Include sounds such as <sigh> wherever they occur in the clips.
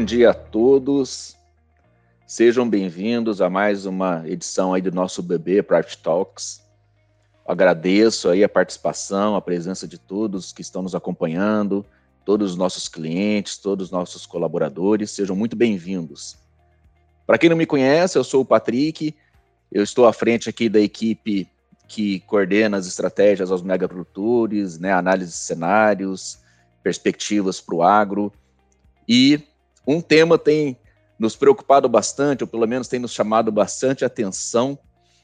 bom dia a todos. Sejam bem-vindos a mais uma edição aí do nosso BB Private Talks. Agradeço aí a participação, a presença de todos que estão nos acompanhando, todos os nossos clientes, todos os nossos colaboradores. Sejam muito bem-vindos. Para quem não me conhece, eu sou o Patrick. Eu estou à frente aqui da equipe que coordena as estratégias aos megaprodutores, né, análise de cenários, perspectivas para o agro. E um tema tem nos preocupado bastante, ou pelo menos tem nos chamado bastante atenção,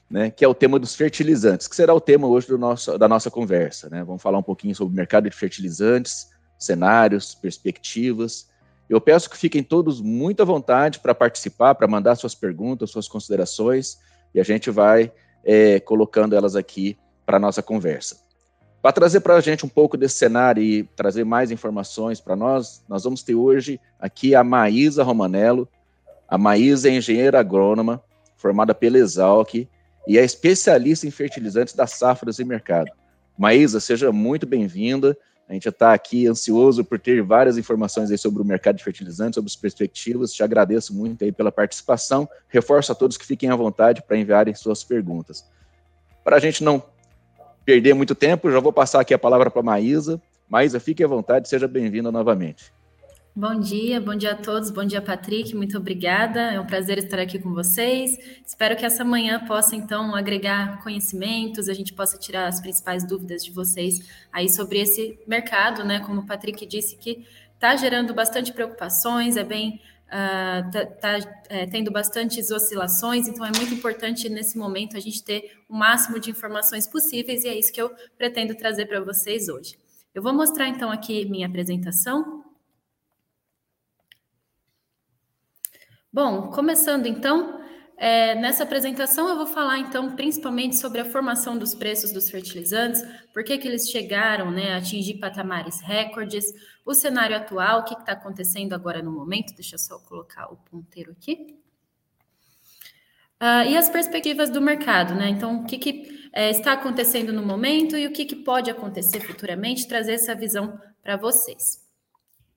né, que é o tema dos fertilizantes, que será o tema hoje nosso, da nossa conversa. Né? Vamos falar um pouquinho sobre o mercado de fertilizantes, cenários, perspectivas. Eu peço que fiquem todos muito à vontade para participar, para mandar suas perguntas, suas considerações, e a gente vai é, colocando elas aqui para a nossa conversa. Para trazer para a gente um pouco desse cenário e trazer mais informações para nós, nós vamos ter hoje aqui a Maísa Romanello. A Maísa é engenheira agrônoma, formada pela Exalc e é especialista em fertilizantes das safras e mercado. Maísa, seja muito bem-vinda. A gente está aqui ansioso por ter várias informações aí sobre o mercado de fertilizantes, sobre as perspectivas. Te agradeço muito aí pela participação. Reforço a todos que fiquem à vontade para enviarem suas perguntas. Para a gente não perder muito tempo, já vou passar aqui a palavra para a Maísa. Maísa, fique à vontade, seja bem-vinda novamente. Bom dia, bom dia a todos, bom dia, Patrick, muito obrigada. É um prazer estar aqui com vocês. Espero que essa manhã possa, então, agregar conhecimentos, a gente possa tirar as principais dúvidas de vocês aí sobre esse mercado, né? Como o Patrick disse, que está gerando bastante preocupações, é bem. Está uh, tá, tá é, tendo bastantes oscilações, então é muito importante nesse momento a gente ter o máximo de informações possíveis e é isso que eu pretendo trazer para vocês hoje. Eu vou mostrar então aqui minha apresentação. Bom, começando então, é, nessa apresentação eu vou falar então principalmente sobre a formação dos preços dos fertilizantes, por que, que eles chegaram né, a atingir patamares recordes, o cenário atual, o que está acontecendo agora no momento, deixa eu só colocar o ponteiro aqui. Uh, e as perspectivas do mercado, né? Então, o que, que é, está acontecendo no momento e o que, que pode acontecer futuramente, trazer essa visão para vocês.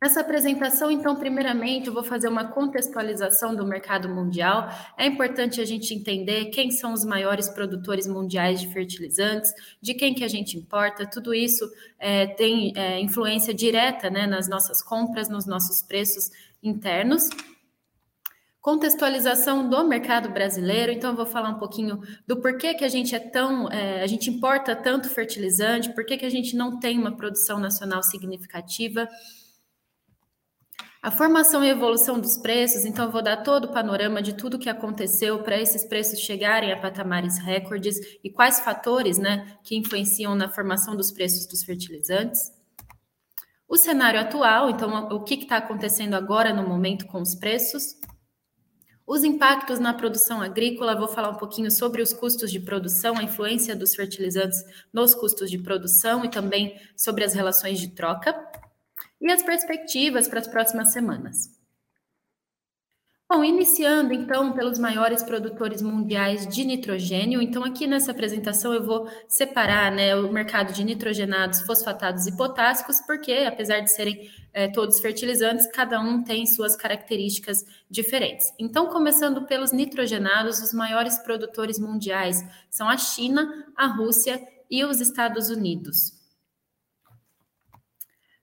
Nessa apresentação, então, primeiramente, eu vou fazer uma contextualização do mercado mundial. É importante a gente entender quem são os maiores produtores mundiais de fertilizantes, de quem que a gente importa. Tudo isso é, tem é, influência direta né, nas nossas compras, nos nossos preços internos. Contextualização do mercado brasileiro, então eu vou falar um pouquinho do porquê que a gente é tão, é, a gente importa tanto fertilizante, por que a gente não tem uma produção nacional significativa. A formação e evolução dos preços, então eu vou dar todo o panorama de tudo que aconteceu para esses preços chegarem a patamares recordes e quais fatores né, que influenciam na formação dos preços dos fertilizantes. O cenário atual, então o que está acontecendo agora no momento com os preços. Os impactos na produção agrícola, vou falar um pouquinho sobre os custos de produção, a influência dos fertilizantes nos custos de produção e também sobre as relações de troca e as perspectivas para as próximas semanas. Bom, iniciando então pelos maiores produtores mundiais de nitrogênio. Então, aqui nessa apresentação eu vou separar né, o mercado de nitrogenados, fosfatados e potássicos, porque apesar de serem é, todos fertilizantes, cada um tem suas características diferentes. Então, começando pelos nitrogenados, os maiores produtores mundiais são a China, a Rússia e os Estados Unidos.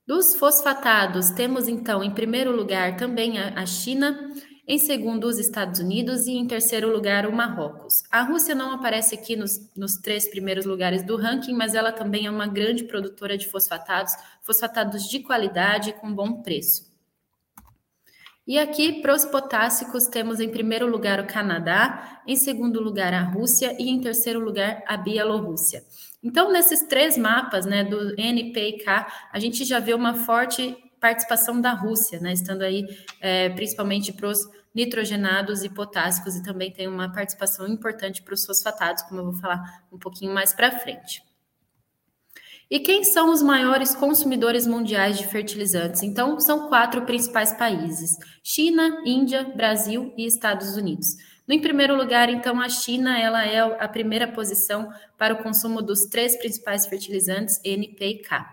Dos fosfatados, temos então em primeiro lugar também a, China, em segundo os Estados Unidos e em terceiro lugar o Marrocos. A Rússia não aparece aqui nos, nos três primeiros lugares do ranking, mas ela também é uma grande produtora de fosfatados, fosfatados de qualidade e com bom preço. E aqui, para os potássicos, temos em primeiro lugar o Canadá, em segundo lugar a Rússia e em terceiro lugar a Bielorrússia. Então, nesses três mapas, né, do NP e K, a gente já vê uma forte participação da Rússia, né, estando aí é, principalmente para os nitrogenados e potássicos, e também tem uma participação importante para os fosfatados, como eu vou falar um pouquinho mais para frente. E quem são os maiores consumidores mundiais de fertilizantes? Então, são quatro principais países: China, Índia, Brasil e Estados Unidos. Em primeiro lugar, então, a China ela é a primeira posição para o consumo dos três principais fertilizantes, N, P e K.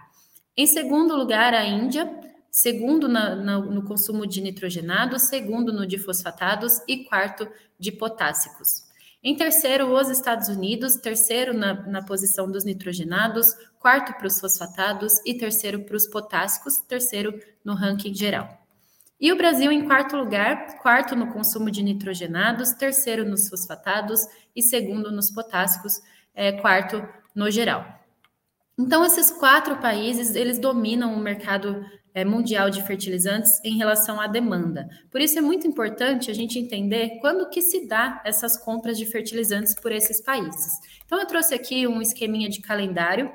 Em segundo lugar, a Índia, segundo na, na, no consumo de nitrogenados, segundo no de fosfatados e quarto de potássicos. Em terceiro, os Estados Unidos, terceiro na, na posição dos nitrogenados, quarto para os fosfatados e terceiro para os potássicos, terceiro no ranking geral. E o Brasil em quarto lugar, quarto no consumo de nitrogenados, terceiro nos fosfatados e segundo nos potássicos, é, quarto no geral. Então, esses quatro países, eles dominam o mercado é, mundial de fertilizantes em relação à demanda. Por isso é muito importante a gente entender quando que se dá essas compras de fertilizantes por esses países. Então eu trouxe aqui um esqueminha de calendário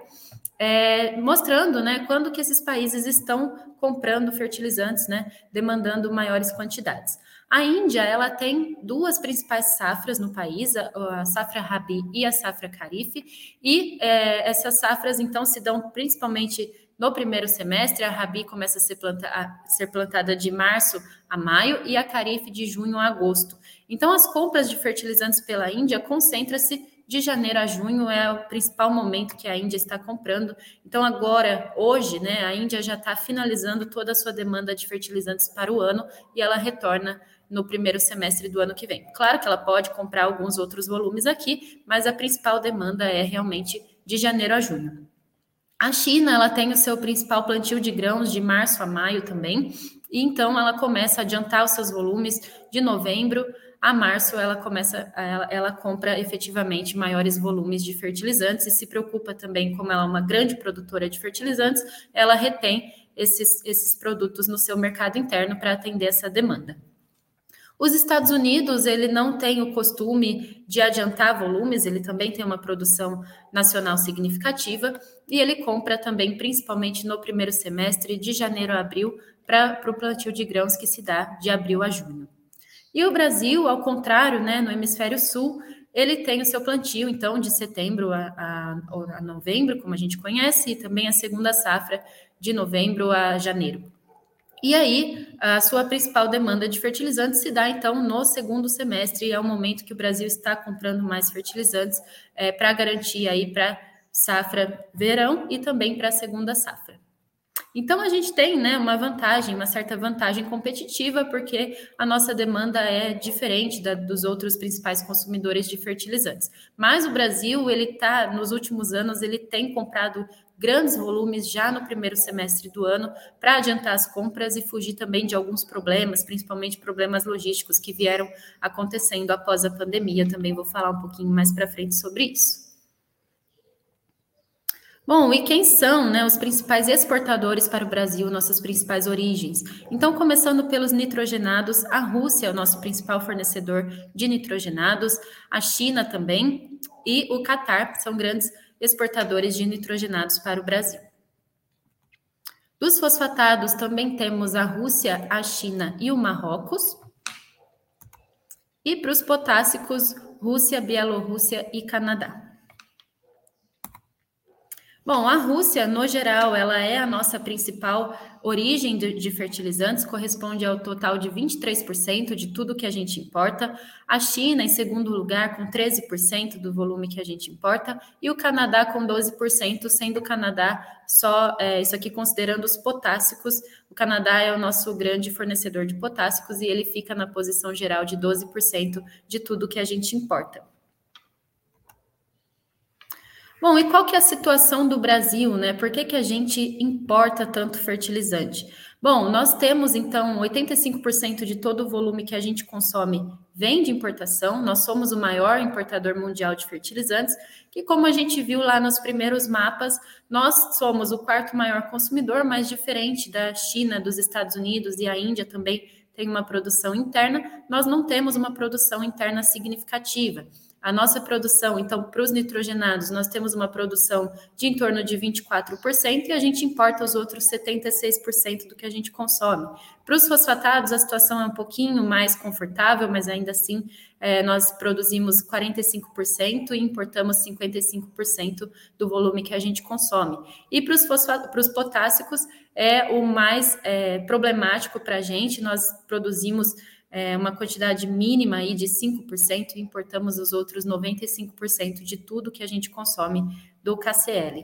é, mostrando, né, quando que esses países estão comprando fertilizantes, né, demandando maiores quantidades. A Índia, ela tem duas principais safras no país, a, safra Rabi e a safra Kharif, e é, essas safras, então, se dão principalmente no primeiro semestre, a Rabi começa a ser, planta, a ser plantada de março a maio e a Carif de junho a agosto. Então, as compras de fertilizantes pela Índia concentra-se de janeiro a junho é o principal momento que a Índia está comprando. Então, agora, hoje, né, a Índia já está finalizando toda a sua demanda de fertilizantes para o ano e ela retorna no primeiro semestre do ano que vem. Claro que ela pode comprar alguns outros volumes aqui, mas a principal demanda é realmente de janeiro a junho. A China, ela tem o seu principal plantio de grãos de março a maio também, e então ela começa a adiantar os seus volumes de novembro a março, ela começa, ela, ela compra efetivamente maiores volumes de fertilizantes e se preocupa também, como ela é uma grande produtora de fertilizantes, ela retém esses, esses produtos no seu mercado interno para atender essa demanda. Os Estados Unidos, ele não tem o costume de adiantar volumes, ele também tem uma produção nacional significativa e ele compra também, principalmente no primeiro semestre, de janeiro a abril, para o plantio de grãos que se dá de abril a junho. E o Brasil, ao contrário, né, no hemisfério sul, ele tem o seu plantio, então, de setembro a, a, a novembro, como a gente conhece, e também a segunda safra de novembro a janeiro. E aí, a sua principal demanda de fertilizantes se dá, então, no segundo semestre, é o momento que o Brasil está comprando mais fertilizantes é, para garantir aí para safra verão e também para a segunda safra. Então, a gente tem né, uma vantagem, uma certa vantagem competitiva, porque a nossa demanda é diferente da, dos outros principais consumidores de fertilizantes. Mas o Brasil, ele está, nos últimos anos, ele tem comprado grandes volumes já no primeiro semestre do ano para adiantar as compras e fugir também de alguns problemas, principalmente problemas logísticos que vieram acontecendo após a pandemia. Também vou falar um pouquinho mais para frente sobre isso. Bom, e quem são né, os principais exportadores para o Brasil, nossas principais origens? Então, começando pelos nitrogenados, a Rússia é o nosso principal fornecedor de nitrogenados, a China também, e o Catar são grandes exportadores de nitrogenados para o Brasil. Dos fosfatados também temos a Rússia, a China e o Marrocos. E para os potássicos, Rússia, Bielorrússia e Canadá. Bom, a Rússia, no geral, ela é a nossa principal origem de, fertilizantes, corresponde ao total de 23% de tudo que a gente importa. A China, em segundo lugar, com 13% do volume que a gente importa. E o Canadá com 12%, sendo o Canadá só, é, isso aqui considerando os potássicos. O Canadá é o nosso grande fornecedor de potássicos e ele fica na posição geral de 12% de tudo que a gente importa. Bom, e qual que é a situação do Brasil, né? Por que, que a gente importa tanto fertilizante? Bom, nós temos então 85% de todo o volume que a gente consome vem de importação. Nós somos o maior importador mundial de fertilizantes, que como a gente viu lá nos primeiros mapas, nós somos o quarto maior consumidor, mas diferente da China, dos Estados Unidos e a Índia também tem uma produção interna, nós não temos uma produção interna significativa. A nossa produção, então, para os nitrogenados, nós temos uma produção de em torno de 24% e a gente importa os outros 76% do que a gente consome. Para os fosfatados, a situação é um pouquinho mais confortável, mas ainda assim é, nós produzimos 45% e importamos 55% do volume que a gente consome. E para os, para os potássicos, é o mais é, problemático para a gente, nós produzimos é, uma quantidade mínima aí de 5% e importamos os outros 95% de tudo que a gente consome do KCL.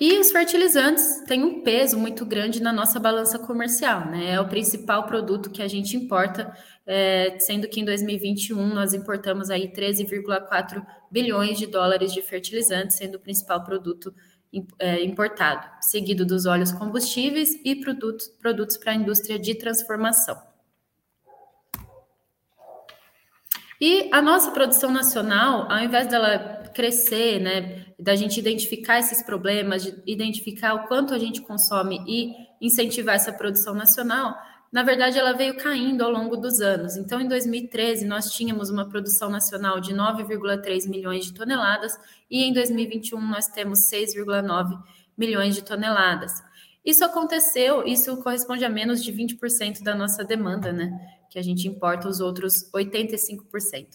E os fertilizantes têm um peso muito grande na nossa balança comercial, né? É o principal produto que a gente importa, é, sendo que em 2021 nós importamos aí 13,4 bilhões de dólares de fertilizantes, sendo o principal produto importado, seguido dos óleos combustíveis e produtos, produtos para a indústria de transformação. E a nossa produção nacional, ao invés dela crescer, né, da gente identificar esses problemas, de identificar o quanto a gente consome e incentivar essa produção nacional, na verdade ela veio caindo ao longo dos anos. Então, em 2013, nós tínhamos uma produção nacional de 9,3 milhões de toneladas e em 2021 nós temos 6,9 milhões de toneladas. Isso aconteceu, isso corresponde a menos de 20% da nossa demanda, né? Que a gente importa os outros 85%.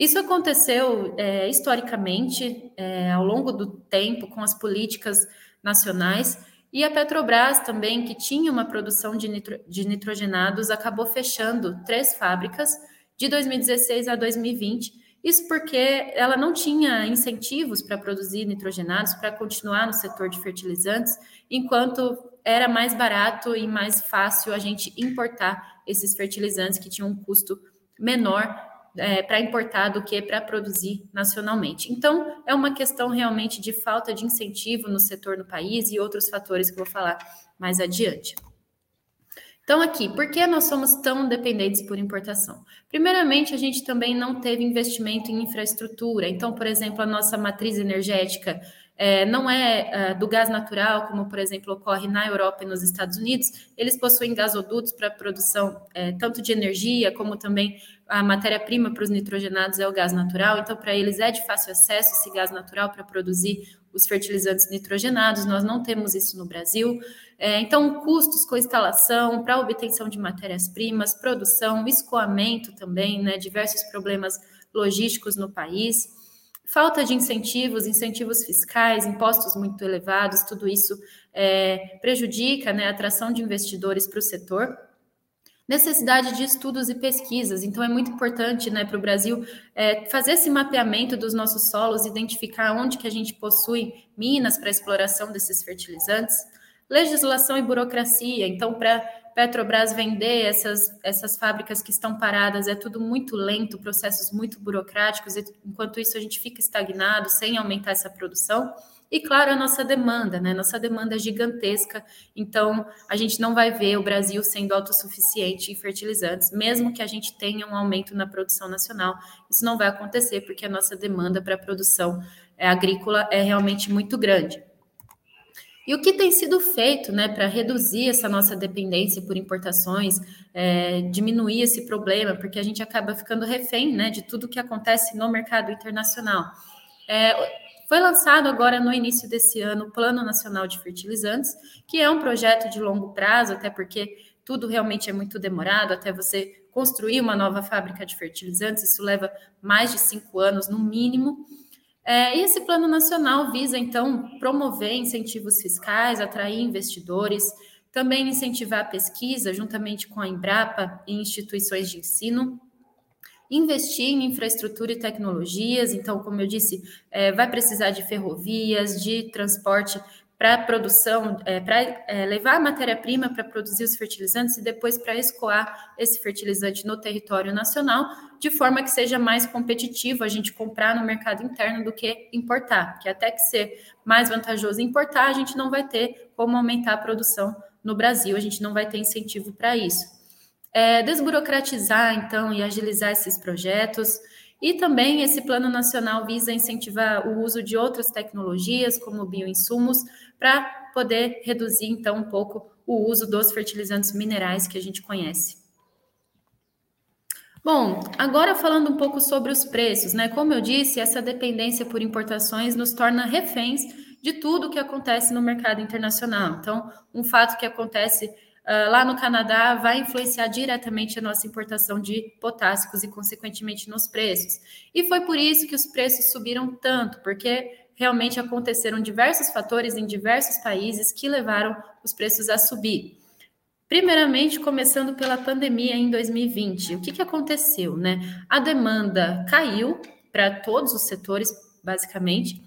Isso aconteceu é, historicamente, é, ao longo do tempo, com as políticas nacionais, e a Petrobras também, que tinha uma produção de, nitro, de nitrogenados, acabou fechando três fábricas de 2016 a 2020. Isso porque ela não tinha incentivos para produzir nitrogenados, para continuar no setor de fertilizantes, enquanto era mais barato e mais fácil a gente importar esses fertilizantes que tinham um custo menor é, para importar do que para produzir nacionalmente. Então, é uma questão realmente de falta de incentivo no setor no país e outros fatores que eu vou falar mais adiante. Então, aqui, por que nós somos tão dependentes por importação? Primeiramente, a gente também não teve investimento em infraestrutura. Então, por exemplo, a nossa matriz energética é, não é, é do gás natural, como, por exemplo, ocorre na Europa e nos Estados Unidos. Eles possuem gasodutos para produção é, tanto de energia, como também a matéria-prima para os nitrogenados é o gás natural. Então, para eles é de fácil acesso esse gás natural para produzir os fertilizantes nitrogenados. Nós não temos isso no Brasil. É, então, custos com instalação, para obtenção de matérias-primas, produção, escoamento também, né, diversos problemas logísticos no país. Falta de incentivos, incentivos fiscais, impostos muito elevados, tudo isso é, prejudica né, a atração de investidores para o setor. Necessidade de estudos e pesquisas, então é muito importante né, para o Brasil é, fazer esse mapeamento dos nossos solos, identificar onde que a gente possui minas para exploração desses fertilizantes. Legislação e burocracia, então, para Petrobras vender essas, essas fábricas que estão paradas, é tudo muito lento, processos muito burocráticos, enquanto isso a gente fica estagnado sem aumentar essa produção. E claro, a nossa demanda, né? Nossa demanda é gigantesca, então a gente não vai ver o Brasil sendo autossuficiente em fertilizantes, mesmo que a gente tenha um aumento na produção nacional. Isso não vai acontecer porque a nossa demanda para a produção é, agrícola é realmente muito grande. E o que tem sido feito né, para reduzir essa nossa dependência por importações, é, diminuir esse problema, porque a gente acaba ficando refém né, de tudo que acontece no mercado internacional. É, foi lançado agora no início desse ano o Plano Nacional de Fertilizantes, que é um projeto de longo prazo, até porque tudo realmente é muito demorado, até você construir uma nova fábrica de fertilizantes, isso leva mais de cinco anos no mínimo. É, e esse plano nacional visa, então, promover incentivos fiscais, atrair investidores, também incentivar a pesquisa, juntamente com a Embrapa e instituições de ensino, investir em infraestrutura e tecnologias. Então, como eu disse, é, vai precisar de ferrovias, de transporte para produção, é, para é, levar a matéria-prima para produzir os fertilizantes e depois para escoar esse fertilizante no território nacional, de forma que seja mais competitivo a gente comprar no mercado interno do que importar, que até que ser mais vantajoso importar, a gente não vai ter como aumentar a produção no Brasil, a gente não vai ter incentivo para isso. É, desburocratizar, então, e agilizar esses projetos, e também esse plano nacional visa incentivar o uso de outras tecnologias, como bioinsumos, para poder reduzir, então, um pouco o uso dos fertilizantes minerais que a gente conhece. Bom, agora falando um pouco sobre os preços, né? Como eu disse, essa dependência por importações nos torna reféns de tudo que acontece no mercado internacional. Então, um fato que acontece uh, lá no Canadá vai influenciar diretamente a nossa importação de potássicos e, consequentemente, nos preços. E foi por isso que os preços subiram tanto, porque realmente aconteceram diversos fatores em diversos países que levaram os preços a subir. Primeiramente, começando pela pandemia em 2020, o que, que aconteceu, né? A demanda caiu para todos os setores, basicamente,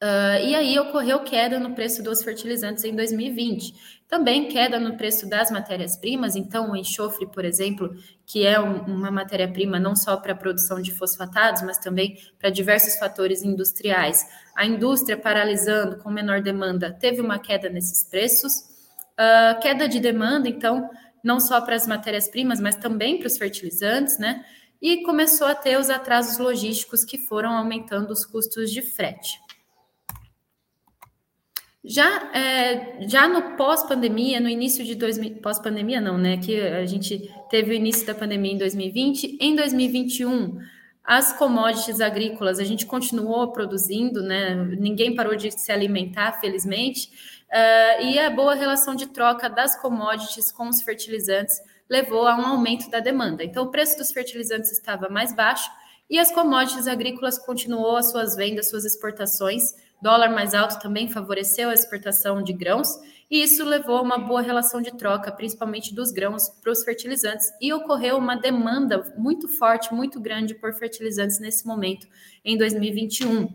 Uh, e aí ocorreu queda no preço dos fertilizantes em 2020. Também queda no preço das matérias-primas, então o enxofre, por exemplo, que é um, uma matéria-prima não só para a produção de fosfatados, mas também para diversos fatores industriais. A indústria paralisando com menor demanda teve uma queda nesses preços. Uh, queda de demanda, então, não só para as matérias-primas, mas também para os fertilizantes, né? E começou a ter os atrasos logísticos que foram aumentando os custos de frete. Já, é, já no pós-pandemia, no início de 2000, pós-pandemia não, né? Que a gente teve o início da pandemia em 2020. Em 2021, as commodities agrícolas a gente continuou produzindo, né? Ninguém parou de se alimentar, felizmente. Uh, e a boa relação de troca das commodities com os fertilizantes levou a um aumento da demanda. Então, o preço dos fertilizantes estava mais baixo e as commodities agrícolas continuou as suas vendas, suas exportações Dólar mais alto também favoreceu a exportação de grãos, e isso levou a uma boa relação de troca, principalmente dos grãos para os fertilizantes, e ocorreu uma demanda muito forte, muito grande por fertilizantes nesse momento, em 2021.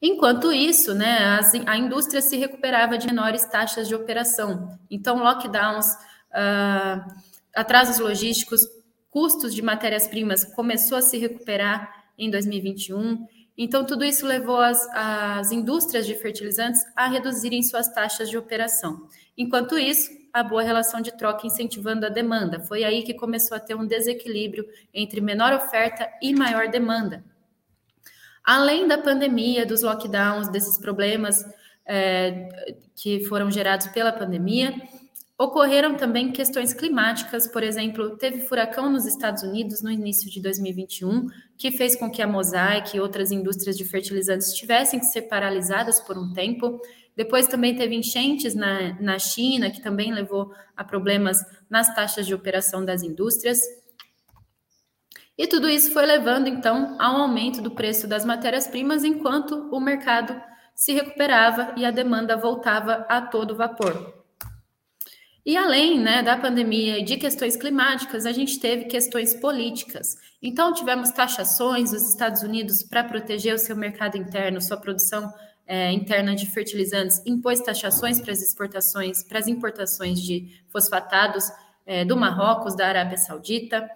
Enquanto isso, né, a indústria se recuperava de menores taxas de operação. Então, lockdowns, uh, atrasos logísticos, custos de matérias-primas começou a se recuperar em 2021 então, tudo isso levou as, as indústrias de fertilizantes a reduzirem suas taxas de operação. Enquanto isso, a boa relação de troca incentivando a demanda. Foi aí que começou a ter um desequilíbrio entre menor oferta e maior demanda. Além da pandemia, dos lockdowns, desses problemas é, que foram gerados pela pandemia, Ocorreram também questões climáticas, por exemplo, teve furacão nos Estados Unidos no início de 2021, que fez com que a Mosaic e outras indústrias de fertilizantes tivessem que ser paralisadas por um tempo. Depois também teve enchentes na, na China, que também levou a problemas nas taxas de operação das indústrias. E tudo isso foi levando, então, ao aumento do preço das matérias-primas, enquanto o mercado se recuperava e a demanda voltava a todo vapor. E além né, da pandemia e de questões climáticas, a gente teve questões políticas. Então, tivemos taxações dos Estados Unidos para proteger o seu mercado interno, sua produção é, interna de fertilizantes, impôs taxações para as exportações, para as importações de fosfatados é, do Marrocos, da Arábia Saudita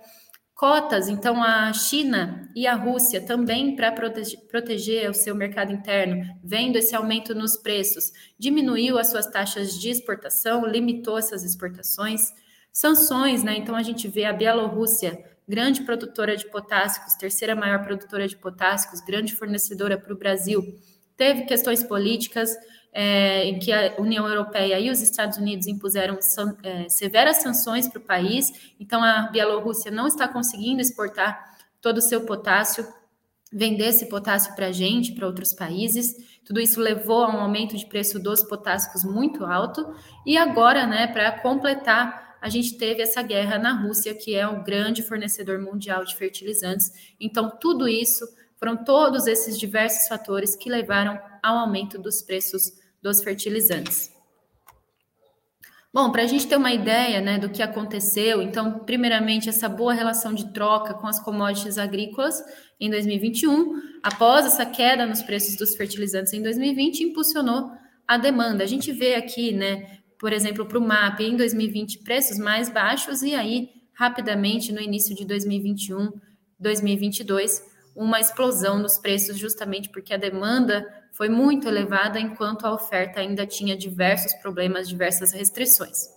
cotas, então a China e a Rússia também para protege, proteger o seu mercado interno, vendo esse aumento nos preços, diminuiu as suas taxas de exportação, limitou essas exportações. Sanções, né? Então a gente vê a Bielorrússia, grande produtora de potássicos, terceira maior produtora de potássicos, grande fornecedora para o Brasil, teve questões políticas, é, em que a União Europeia e os Estados Unidos impuseram san, é, severas sanções para o país, então a Bielorrússia não está conseguindo exportar todo o seu potássio, vender esse potássio para a gente, para outros países. Tudo isso levou a um aumento de preço dos potássicos muito alto, e agora, né, para completar, a gente teve essa guerra na Rússia, que é um grande fornecedor mundial de fertilizantes. Então, tudo isso foram todos esses diversos fatores que levaram ao aumento dos preços dos fertilizantes. Bom, para a gente ter uma ideia né, do que aconteceu, então, primeiramente, essa boa relação de troca com as commodities agrícolas em 2021, após essa queda nos preços dos fertilizantes em 2020, impulsionou a demanda. A gente vê aqui, né, por exemplo, para o MAP em 2020, preços mais baixos, e aí, rapidamente, no início de 2021, 2022, uma explosão nos preços, justamente porque a demanda foi muito elevada, enquanto a oferta ainda tinha diversos problemas, diversas restrições.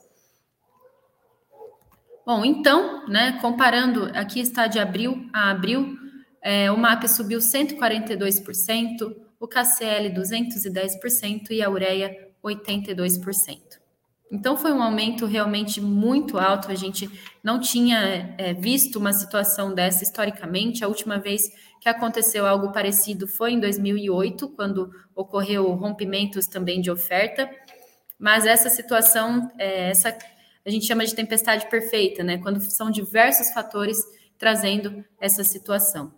Bom, então, né, comparando, aqui está de abril a abril, é, o MAP subiu 142%, o KCL 210% e a ureia 82%. Então, foi um aumento realmente muito alto. A gente não tinha é, visto uma situação dessa historicamente. A última vez que aconteceu algo parecido foi em 2008, quando ocorreu rompimentos também de oferta. Mas essa situação, é, essa a gente chama de tempestade perfeita, né? Quando são diversos fatores trazendo essa situação.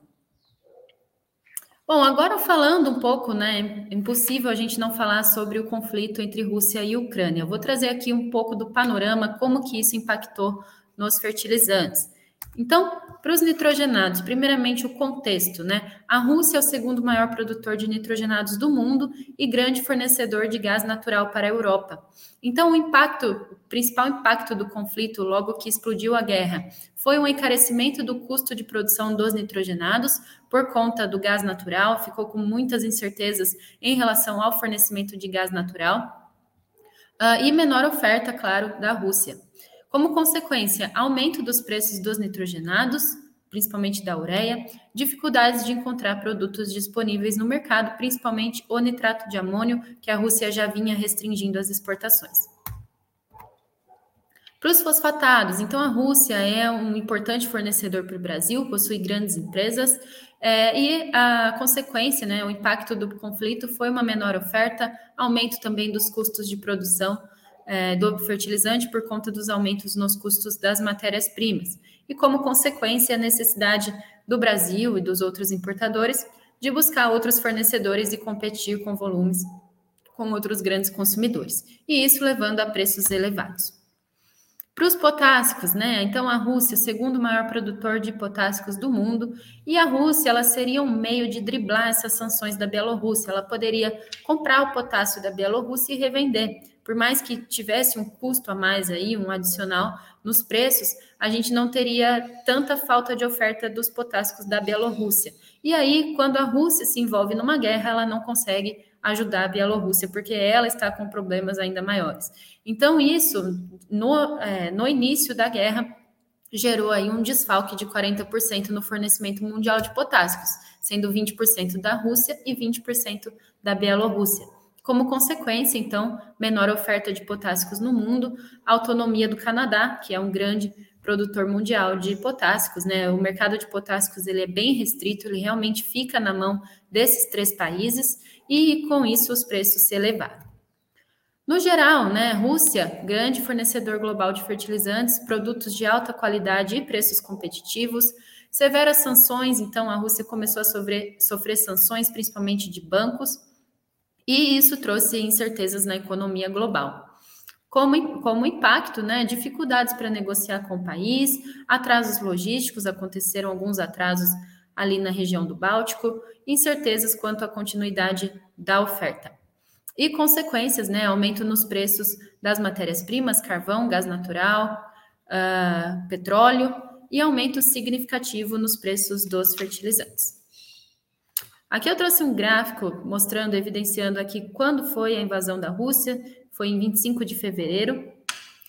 Bom, agora falando um pouco, né? Impossível a gente não falar sobre o conflito entre Rússia e Ucrânia. Eu vou trazer aqui um pouco do panorama, como que isso impactou nos fertilizantes. Então, para os nitrogenados, primeiramente o contexto, né? A Rússia é o segundo maior produtor de nitrogenados do mundo e grande fornecedor de gás natural para a Europa. Então, o impacto, o principal impacto do conflito, logo que explodiu a guerra, foi um encarecimento do custo de produção dos nitrogenados por conta do gás natural, ficou com muitas incertezas em relação ao fornecimento de gás natural. Uh, e menor oferta, claro, da Rússia. Como consequência, aumento dos preços dos nitrogenados, principalmente da ureia, dificuldades de encontrar produtos disponíveis no mercado, principalmente o nitrato de amônio, que a Rússia já vinha restringindo as exportações. Para os fosfatados, então a Rússia é um importante fornecedor para o Brasil, possui grandes empresas, é, e a consequência, né, o impacto do conflito foi uma menor oferta, aumento também dos custos de produção é, do fertilizante por conta dos aumentos nos custos das matérias-primas. E, como consequência, a necessidade do Brasil e dos outros importadores de buscar outros fornecedores e competir com volumes com outros grandes consumidores. E isso levando a preços elevados. Para os potássicos, né? Então a Rússia, segundo maior produtor de potássicos do mundo, e a Rússia, ela seria um meio de driblar essas sanções da Bielorrússia. Ela poderia comprar o potássio da Bielorrússia e revender por mais que tivesse um custo a mais aí, um adicional nos preços, a gente não teria tanta falta de oferta dos potássicos da Bielorrússia. E aí, quando a Rússia se envolve numa guerra, ela não consegue ajudar a Bielorrússia, porque ela está com problemas ainda maiores. Então, isso, no, é, no início da guerra, gerou aí um desfalque de 40% no fornecimento mundial de potássicos, sendo 20% da Rússia e 20% da Bielorrússia. Como consequência, então, menor oferta de potássicos no mundo, autonomia do Canadá, que é um grande produtor mundial de potássicos, né? O mercado de potássicos ele é bem restrito, ele realmente fica na mão desses três países e com isso os preços se elevaram. No geral, né, Rússia, grande fornecedor global de fertilizantes, produtos de alta qualidade e preços competitivos, severas sanções, então a Rússia começou a sofrer, sofrer sanções, principalmente de bancos, e isso trouxe incertezas na economia global. Como, como impacto, né, dificuldades para negociar com o país, atrasos logísticos, aconteceram alguns atrasos ali na região do Báltico, incertezas quanto à continuidade da oferta. E consequências, né, aumento nos preços das matérias-primas, carvão, gás natural, uh, petróleo, e aumento significativo nos preços dos fertilizantes. Aqui eu trouxe um gráfico mostrando, evidenciando aqui quando foi a invasão da Rússia, foi em 25 de fevereiro.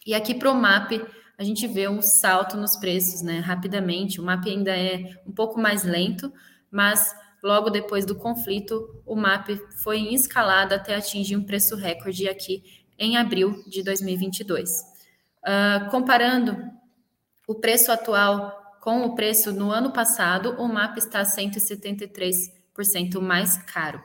E aqui para o MAP a gente vê um salto nos preços, né? Rapidamente. O MAP ainda é um pouco mais lento, mas logo depois do conflito, o MAP foi em escalada até atingir um preço recorde aqui em abril de 2022. Uh, ah, comparando o preço atual com o preço no ano passado, o MAP está a 173 mais caro.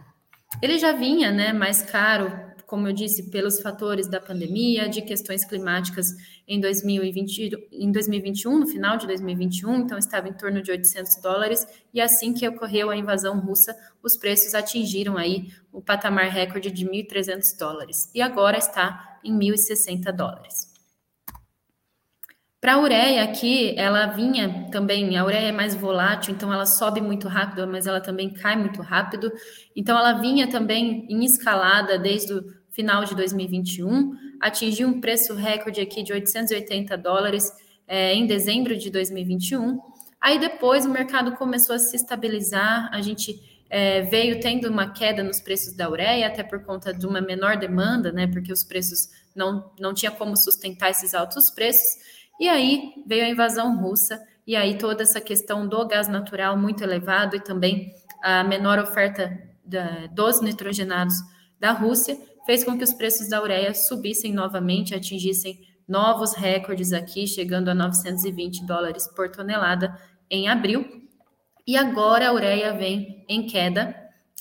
Ele já vinha né, mais caro, como eu disse, pelos fatores da pandemia, de questões climáticas em, 2020, em 2021, no final de 2021, então estava em torno de 800 dólares, e assim que ocorreu a invasão russa, os preços atingiram aí o patamar recorde de 1.300 dólares, e agora está em 1.060 dólares. Para a ureia aqui, ela vinha também, a ureia é mais volátil, então ela sobe muito rápido, mas ela também cai muito rápido. Então ela vinha também em escalada desde o final de 2021, atingiu um preço recorde aqui de 880 dólares é, em dezembro de 2021. Aí depois o mercado começou a se estabilizar, a gente é, veio tendo uma queda nos preços da ureia, até por conta de uma menor demanda, né? Porque os preços não, não tinha como sustentar esses altos preços. E aí veio a invasão russa, e aí toda essa questão do gás natural muito elevado e também a menor oferta da, dos nitrogenados da Rússia fez com que os preços da ureia subissem novamente, atingissem novos recordes aqui, chegando a 920 dólares por tonelada em abril. E agora a ureia vem em queda.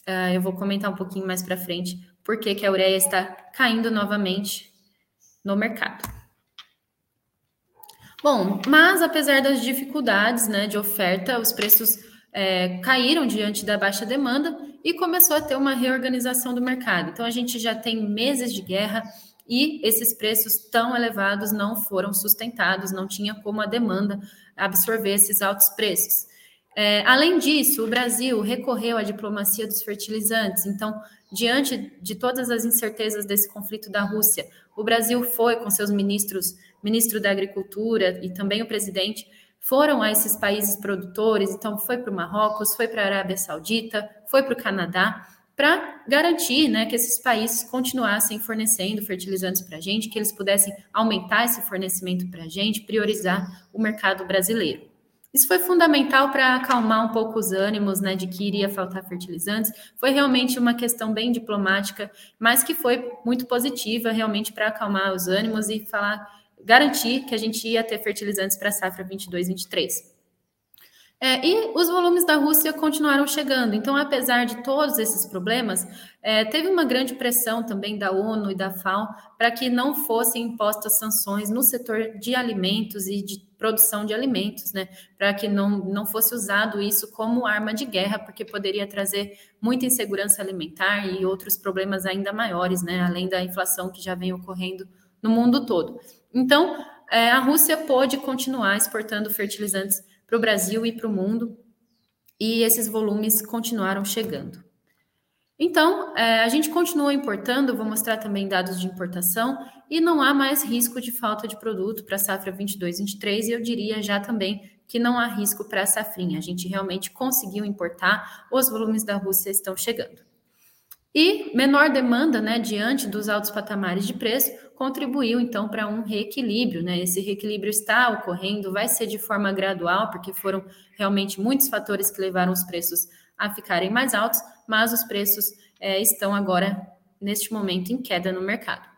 Uh, eu vou comentar um pouquinho mais para frente por que a ureia está caindo novamente no mercado. Bom, mas apesar das dificuldades né, de oferta, os preços é, caíram diante da baixa demanda e começou a ter uma reorganização do mercado. Então, a gente já tem meses de guerra e esses preços tão elevados não foram sustentados, não tinha como a demanda absorver esses altos preços. É, além disso, o Brasil recorreu à diplomacia dos fertilizantes. Então, diante de todas as incertezas desse conflito da Rússia, o Brasil foi com seus ministros, ministro da Agricultura e também o presidente, foram a esses países produtores. Então, foi para o Marrocos, foi para a Arábia Saudita, foi para o Canadá, para garantir né, que esses países continuassem fornecendo fertilizantes para a gente, que eles pudessem aumentar esse fornecimento para a gente, priorizar o mercado brasileiro. Isso foi fundamental para acalmar um pouco os ânimos, né, de que iria faltar fertilizantes. Foi realmente uma questão bem diplomática, mas que foi muito positiva, realmente para acalmar os ânimos e falar, garantir que a gente ia ter fertilizantes para a safra 22/23. É, e os volumes da Rússia continuaram chegando. Então, apesar de todos esses problemas, é, teve uma grande pressão também da ONU e da FAO para que não fossem impostas sanções no setor de alimentos e de produção de alimentos, né? Para que não, não fosse usado isso como arma de guerra, porque poderia trazer muita insegurança alimentar e outros problemas ainda maiores, né? Além da inflação que já vem ocorrendo no mundo todo. Então, é, a Rússia pôde continuar exportando fertilizantes para o Brasil e para o mundo, e esses volumes continuaram chegando. Então, é, a gente continua importando, vou mostrar também dados de importação, e não há mais risco de falta de produto para a safra 22-23, e eu diria já também que não há risco para a safrinha. A gente realmente conseguiu importar, os volumes da Rússia estão chegando. E menor demanda, né, diante dos altos patamares de preço, contribuiu então para um reequilíbrio, né? Esse reequilíbrio está ocorrendo, vai ser de forma gradual, porque foram realmente muitos fatores que levaram os preços a ficarem mais altos, mas os preços é, estão agora, neste momento, em queda no mercado.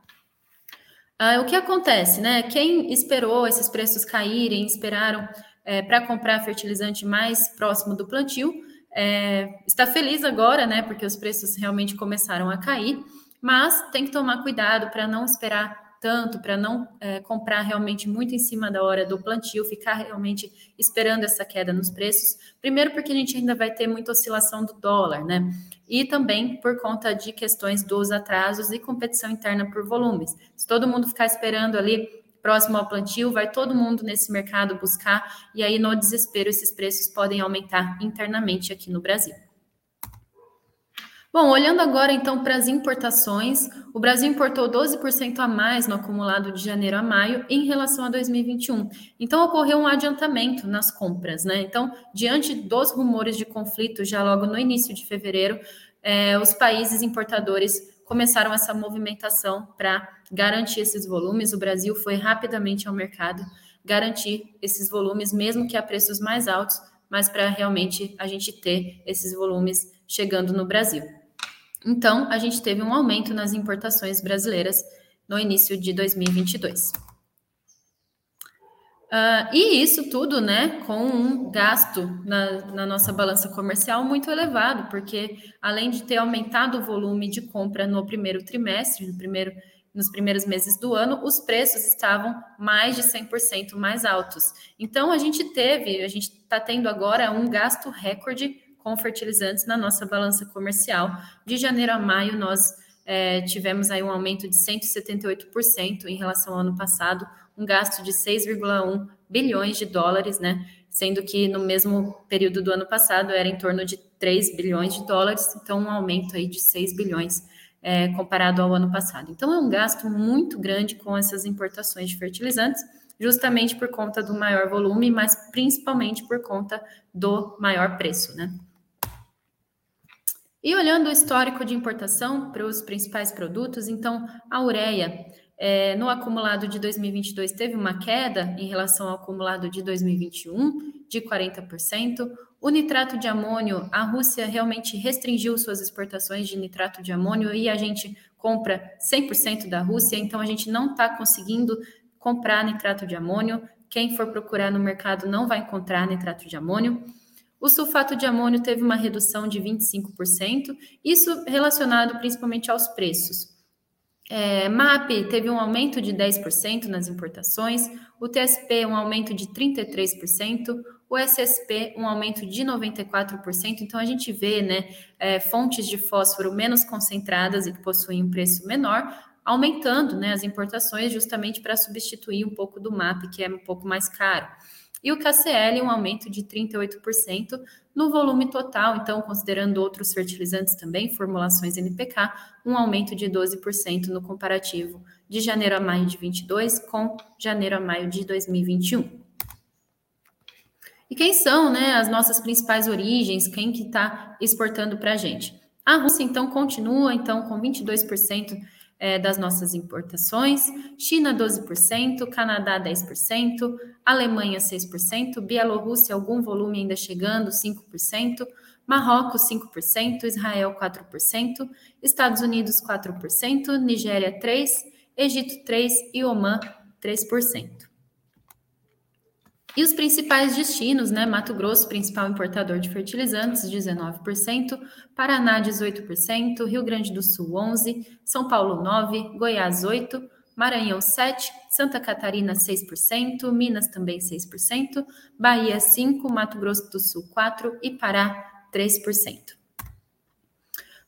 Ah, o que acontece, né? Quem esperou esses preços caírem, esperaram é, para comprar fertilizante mais próximo do plantio, é, está feliz agora, né? Porque os preços realmente começaram a cair, mas tem que tomar cuidado para não esperar tanto, para não é, comprar realmente muito em cima da hora do plantio, ficar realmente esperando essa queda nos preços. Primeiro, porque a gente ainda vai ter muita oscilação do dólar, né? E também por conta de questões dos atrasos e competição interna por volumes. Se todo mundo ficar esperando ali próximo ao plantio, vai todo mundo nesse mercado buscar, e aí no desespero esses preços podem aumentar internamente aqui no Brasil. Bom, olhando agora então para as importações, o Brasil importou 12% a mais no acumulado de janeiro a maio em relação a 2021. Então ocorreu um adiantamento nas compras, né? Então, diante dos rumores de conflito já logo no início de fevereiro, eh, os países importadores começaram essa movimentação para garantir esses volumes. O Brasil foi rapidamente ao mercado garantir esses volumes, mesmo que a preços mais altos, mas para realmente a gente ter esses volumes chegando no Brasil. Então, a gente teve um aumento nas importações brasileiras no início de 2022. Uh, e isso tudo, né, com um gasto na, na, nossa balança comercial muito elevado, porque além de ter aumentado o volume de compra no primeiro trimestre, no primeiro, nos primeiros meses do ano, os preços estavam mais de 100% mais altos. Então, a gente teve, a gente está tendo agora um gasto recorde com fertilizantes na nossa balança comercial. De janeiro a maio, nós é, tivemos aí um aumento de 178% em relação ao ano passado, um gasto de 6,1 bilhões de dólares, né? Sendo que no mesmo período do ano passado era em torno de 3 bilhões de dólares, então um aumento aí de 6 bilhões é, comparado ao ano passado. Então é um gasto muito grande com essas importações de fertilizantes, justamente por conta do maior volume, mas principalmente por conta do maior preço, né? E olhando o histórico de importação para os principais produtos, então a ureia é, no acumulado de 2022 teve uma queda em relação ao acumulado de 2021 de 40%. O nitrato de amônio, a Rússia realmente restringiu suas exportações de nitrato de amônio e a gente compra 100% da Rússia, então a gente não está conseguindo comprar nitrato de amônio. Quem for procurar no mercado não vai encontrar nitrato de amônio. O sulfato de amônio teve uma redução de 25%, isso relacionado principalmente aos preços. É, MAP teve um aumento de 10% nas importações, o TSP um aumento de 33%, o SSP um aumento de 94%. Então a gente vê né, é, fontes de fósforo menos concentradas e que possuem um preço menor, aumentando né, as importações justamente para substituir um pouco do MAP, que é um pouco mais caro. E o KCL, um aumento de 38% no volume total, então, considerando outros fertilizantes também, formulações NPK, um aumento de 12% no comparativo de janeiro a maio de 22 com janeiro a maio de 2021. E quem são né, as nossas principais origens, quem que está exportando para a gente? A Rússia, então, continua então com 22% é, das nossas importações, China 12%, Canadá 10%, Alemanha 6%, Bielorrússia algum volume ainda chegando, 5%, Marrocos 5%, Israel 4%, Estados Unidos 4%, Nigéria 3%, Egito 3% e Oman 3%. E os principais destinos, né? Mato Grosso, principal importador de fertilizantes, 19%, Paraná, 18%, Rio Grande do Sul, 11%, São Paulo, 9%, Goiás, 8%, Maranhão, 7%, Santa Catarina, 6%, Minas também 6%, Bahia, 5%, Mato Grosso do Sul, 4% e Pará, 3%.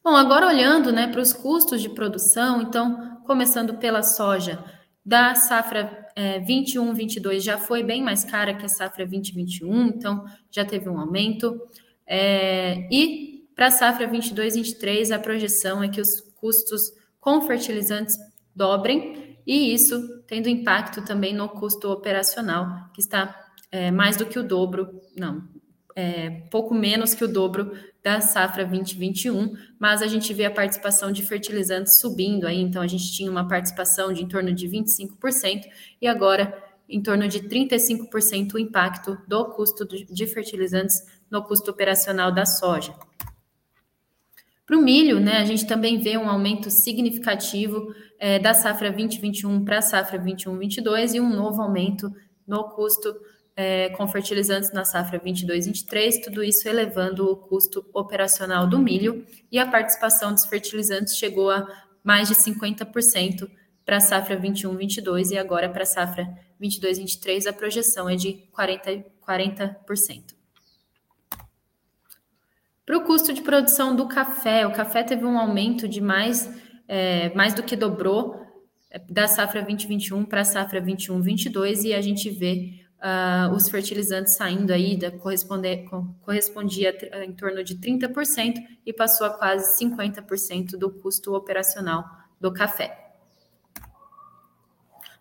Bom, agora olhando né, para os custos de produção, então, começando pela soja, da safra é, 21, 22 já foi bem mais cara que a safra 2021, então já teve um aumento. É, e para a safra 22, 23, a projeção é que os custos com fertilizantes dobrem, e isso tendo impacto também no custo operacional, que está é, mais do que o dobro, não, é, pouco menos que o dobro da safra 2021, mas a gente vê a participação de fertilizantes subindo aí, então a gente tinha uma participação de em torno de 25% e agora em torno de 35% o impacto do custo de fertilizantes no custo operacional da soja. Para o milho, né, a gente também vê um aumento significativo é, da safra 2021 para a safra 21-22 e um novo aumento no custo é, com fertilizantes na safra 22-23, tudo isso elevando o custo operacional do milho e a participação dos fertilizantes chegou a mais de 50% para a safra 21-22 e agora para a safra 22-23 a projeção é de 40%. 40%. Para o custo de produção do café, o café teve um aumento de mais, é, mais do que dobrou é, da safra 2021 para a safra 21-22 e a gente vê uh, os fertilizantes saindo aí, da, correspondia em torno de 30% e passou a quase 50% do custo operacional do café.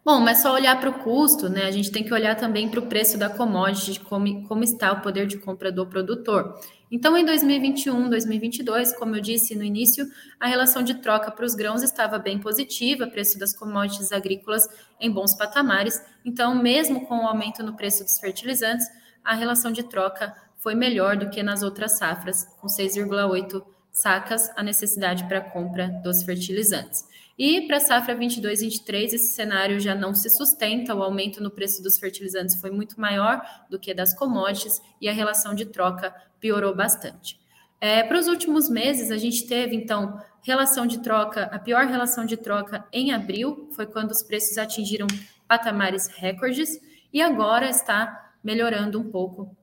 Bom, mas só olhar para o custo, né? A gente tem que olhar também para o preço da commodity, como, como está o poder de compra do produtor. Então, em 2021, 2022, como eu disse no início, a relação de troca para os grãos estava bem positiva, preço das commodities agrícolas em bons patamares. Então, mesmo com o aumento no preço dos fertilizantes, a relação de troca foi melhor do que nas outras safras, com 6,8 sacas a necessidade para compra dos fertilizantes. E para a safra 22-23, esse cenário já não se sustenta, o aumento no preço dos fertilizantes foi muito maior do que das commodities e a relação de troca piorou bastante. É, para os últimos meses, a gente teve, então, relação de troca, a pior relação de troca em abril, foi quando os preços atingiram patamares recordes, e agora está melhorando um pouco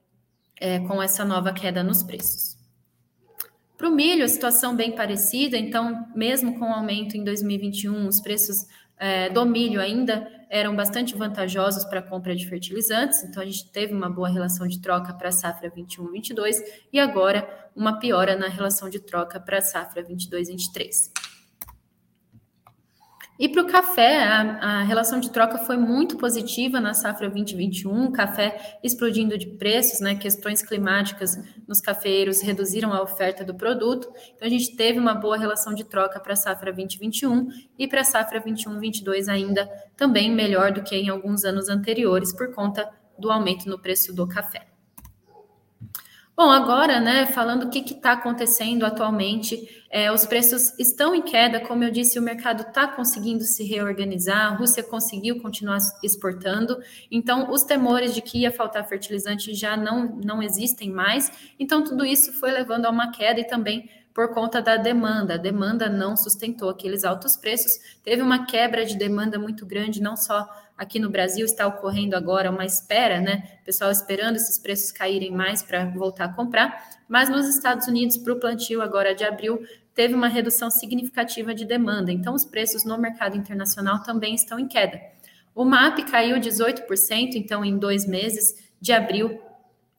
é, com essa nova queda nos preços. Para o milho, a situação bem parecida, então, mesmo com o aumento em 2021, os preços é, do milho ainda eram bastante vantajosos para a compra de fertilizantes, então a gente teve uma boa relação de troca para a safra 21-22 e agora uma piora na relação de troca para a safra 22-23. E para o café, a, a, relação de troca foi muito positiva na safra 2021, café explodindo de preços, né? Questões climáticas nos cafeeiros reduziram a oferta do produto. Então, a gente teve uma boa relação de troca para a safra 2021 e para a safra 21-22 ainda também melhor do que em alguns anos anteriores, por conta do aumento no preço do café. Bom, agora, né, falando o que está acontecendo atualmente, é, os preços estão em queda, como eu disse, o mercado está conseguindo se reorganizar, a Rússia conseguiu continuar exportando, então os temores de que ia faltar fertilizante já não, não existem mais, então tudo isso foi levando a uma queda e também por conta da demanda. A demanda não sustentou aqueles altos preços, teve uma quebra de demanda muito grande, não só Aqui no Brasil está ocorrendo agora uma espera, né? pessoal esperando esses preços caírem mais para voltar a comprar. Mas nos Estados Unidos, para o plantio agora de abril, teve uma redução significativa de demanda. Então, os preços no mercado internacional também estão em queda. O MAP caiu 18%, então, em dois meses, de abril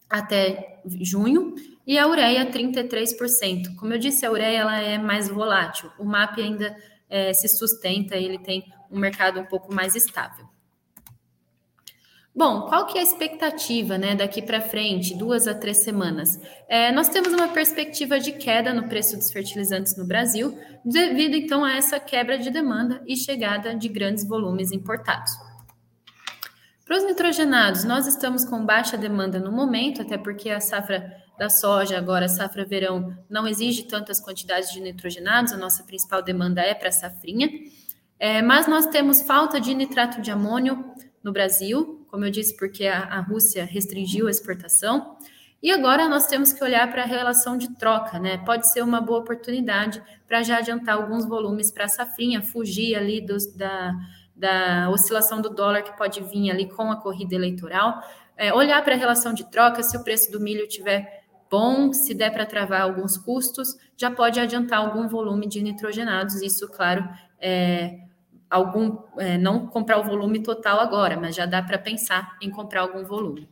até junho, e a ureia 33%. Como eu disse, a ureia ela é mais volátil. O MAP ainda é, se sustenta, ele tem um mercado um pouco mais estável. Bom, qual que é a expectativa né, daqui para frente, duas a três semanas? É, nós temos uma perspectiva de queda no preço dos fertilizantes no Brasil, devido então a essa quebra de demanda e chegada de grandes volumes importados. Para os nitrogenados, nós estamos com baixa demanda no momento, até porque a safra da soja, agora safra verão, não exige tantas quantidades de nitrogenados, a nossa principal demanda é para a safrinha. É, mas nós temos falta de nitrato de amônio no Brasil, como eu disse, porque a, a Rússia restringiu a exportação. E agora nós temos que olhar para a relação de troca, né? Pode ser uma boa oportunidade para já adiantar alguns volumes para a safrinha, fugir ali dos, da, da oscilação do dólar que pode vir ali com a corrida eleitoral. É, olhar para a relação de troca, se o preço do milho tiver bom, se der para travar alguns custos, já pode adiantar algum volume de nitrogenados. Isso, claro, é, algum, é, não comprar o volume total agora, mas já dá para pensar em comprar algum volume.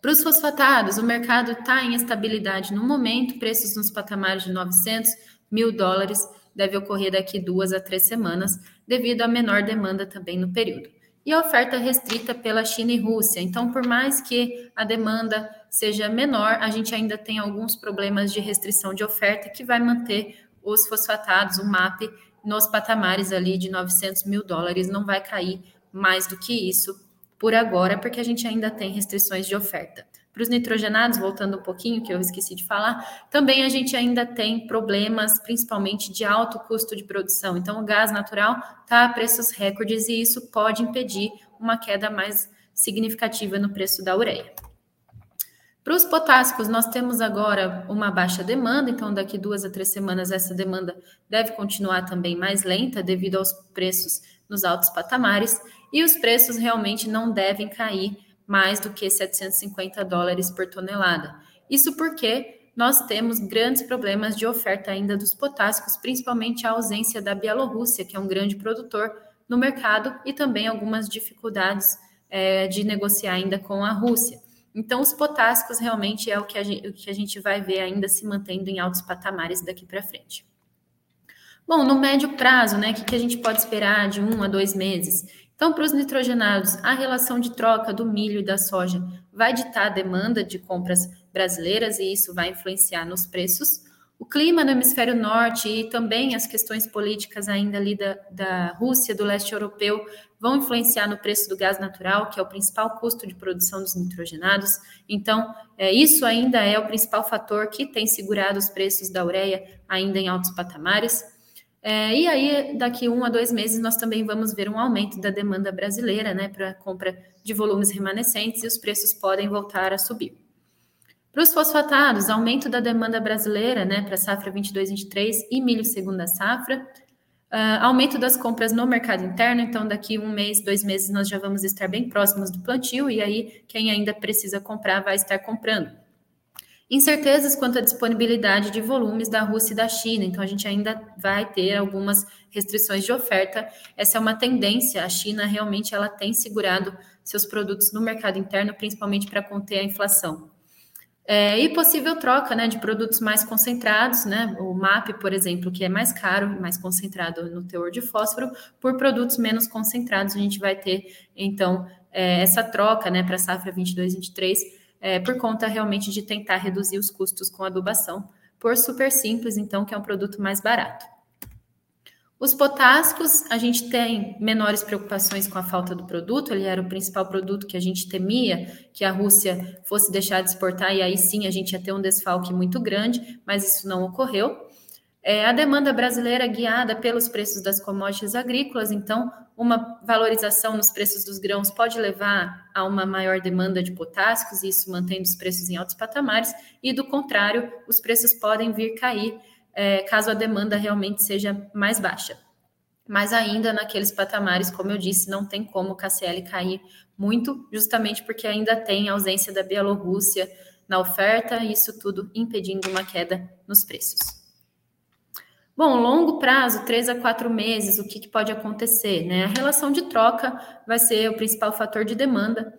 Para os fosfatados, o mercado está em estabilidade no momento, preços nos patamares de 900 mil dólares deve ocorrer daqui duas a três semanas, devido à menor demanda também no período. E a oferta restrita pela China e Rússia. Então, por mais que a demanda seja menor, a gente ainda tem alguns problemas de restrição de oferta que vai manter os fosfatados, o MAP, nos patamares ali de 900 mil dólares, não vai cair mais do que isso por agora, porque a gente ainda tem restrições de oferta. Para os nitrogenados, voltando um pouquinho, que eu esqueci de falar, também a gente ainda tem problemas, principalmente de alto custo de produção. Então, o gás natural está a preços recordes e isso pode impedir uma queda mais significativa no preço da ureia. Para os potássicos, nós temos agora uma baixa demanda, então daqui duas a três semanas essa demanda deve continuar também mais lenta devido aos preços nos altos patamares, e os preços realmente não devem cair mais do que 750 dólares por tonelada. Isso porque nós temos grandes problemas de oferta ainda dos potássicos, principalmente a ausência da Bielorrússia, que é um grande produtor no mercado, e também algumas dificuldades é, de negociar ainda com a Rússia. Então, os potássicos realmente é o que a gente, o que a gente vai ver ainda se mantendo em altos patamares daqui para frente. Bom, no médio prazo, né, o que, que a gente pode esperar de um a dois meses? Então, para os nitrogenados, a relação de troca do milho e da soja vai ditar a demanda de compras brasileiras e isso vai influenciar nos preços. O clima no hemisfério norte e também as questões políticas ainda ali da, da Rússia, do leste europeu, vão influenciar no preço do gás natural, que é o principal custo de produção dos nitrogenados. Então, é, isso ainda é o principal fator que tem segurado os preços da ureia ainda em altos patamares. É, e aí, daqui um a dois meses, nós também vamos ver um aumento da demanda brasileira né, para compra de volumes remanescentes e os preços podem voltar a subir. Para os fosfatados, aumento da demanda brasileira né, para safra 22-23 e milho segunda safra, Uh, aumento das compras no mercado interno, então daqui um mês, dois meses, nós já vamos estar bem próximos do plantio, e aí quem ainda precisa comprar vai estar comprando. Incertezas quanto à disponibilidade de volumes da Rússia e da China, então a gente ainda vai ter algumas restrições de oferta. Essa é uma tendência, a China realmente ela tem segurado seus produtos no mercado interno, principalmente para conter a inflação. É, e possível troca né, de produtos mais concentrados, né, o MAP, por exemplo, que é mais caro, mais concentrado no teor de fósforo, por produtos menos concentrados, a gente vai ter, então, é, essa troca né, para a safra 22-23, é, por conta realmente de tentar reduzir os custos com adubação, por super simples, então, que é um produto mais barato. Os potássicos, a gente tem menores preocupações com a falta do produto, ele era o principal produto que a gente temia que a Rússia fosse deixar de exportar, e aí sim a gente ia ter um desfalque muito grande, mas isso não ocorreu. É, a demanda brasileira guiada pelos preços das commodities agrícolas, então, uma valorização nos preços dos grãos pode levar a uma maior demanda de potássicos, e isso mantendo os preços em altos patamares, e do contrário, os preços podem vir cair é, caso a demanda realmente seja mais baixa. mas ainda naqueles patamares, como eu disse, não tem como o KCL cair muito, justamente porque ainda tem ausência da Bielorrússia na oferta, isso tudo impedindo uma queda nos preços. Bom, longo prazo, três a quatro meses, o que, que, pode acontecer? Né? A relação de troca vai ser o principal fator de demanda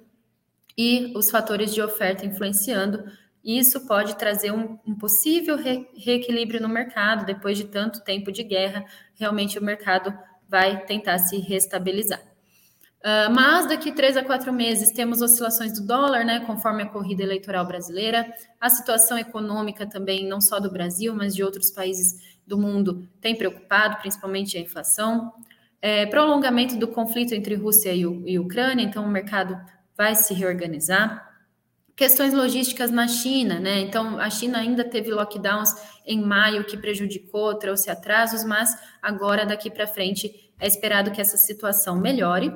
e os fatores de oferta influenciando. E isso pode trazer um, um possível re reequilíbrio no mercado depois de tanto tempo de guerra. Realmente o mercado vai tentar se restabilizar. Uh, mas daqui três a quatro meses temos oscilações do dólar, né, conforme a corrida eleitoral brasileira, a situação econômica também, não só do Brasil, mas de outros países do mundo, tem preocupado, principalmente a inflação. É, prolongamento do conflito entre Rússia e, e Ucrânia, então o mercado vai se reorganizar. Questões logísticas na China, né? Então, a China ainda teve lockdowns em maio que prejudicou, trouxe atrasos, mas agora, daqui para frente, é esperado que essa situação melhore.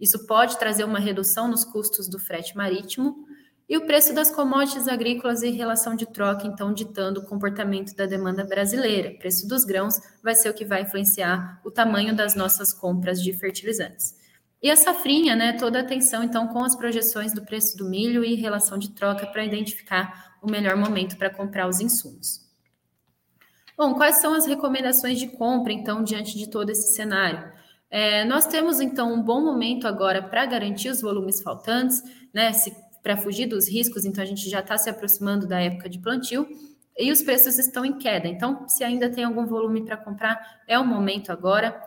Isso pode trazer uma redução nos custos do frete marítimo e o preço das commodities agrícolas e relação de troca, então, ditando o comportamento da demanda brasileira. O preço dos grãos vai ser o que vai influenciar o tamanho das nossas compras de fertilizantes. E a safrinha, né, toda atenção, então, com as projeções do preço do milho e relação de troca para identificar o melhor momento para comprar os insumos. Bom, quais são as recomendações de compra, então, diante de todo esse cenário? É, nós temos, então, um bom momento agora para garantir os volumes faltantes, né? Para fugir dos riscos, então a gente já está se aproximando da época de plantio e os preços estão em queda. Então, se ainda tem algum volume para comprar, é o momento agora.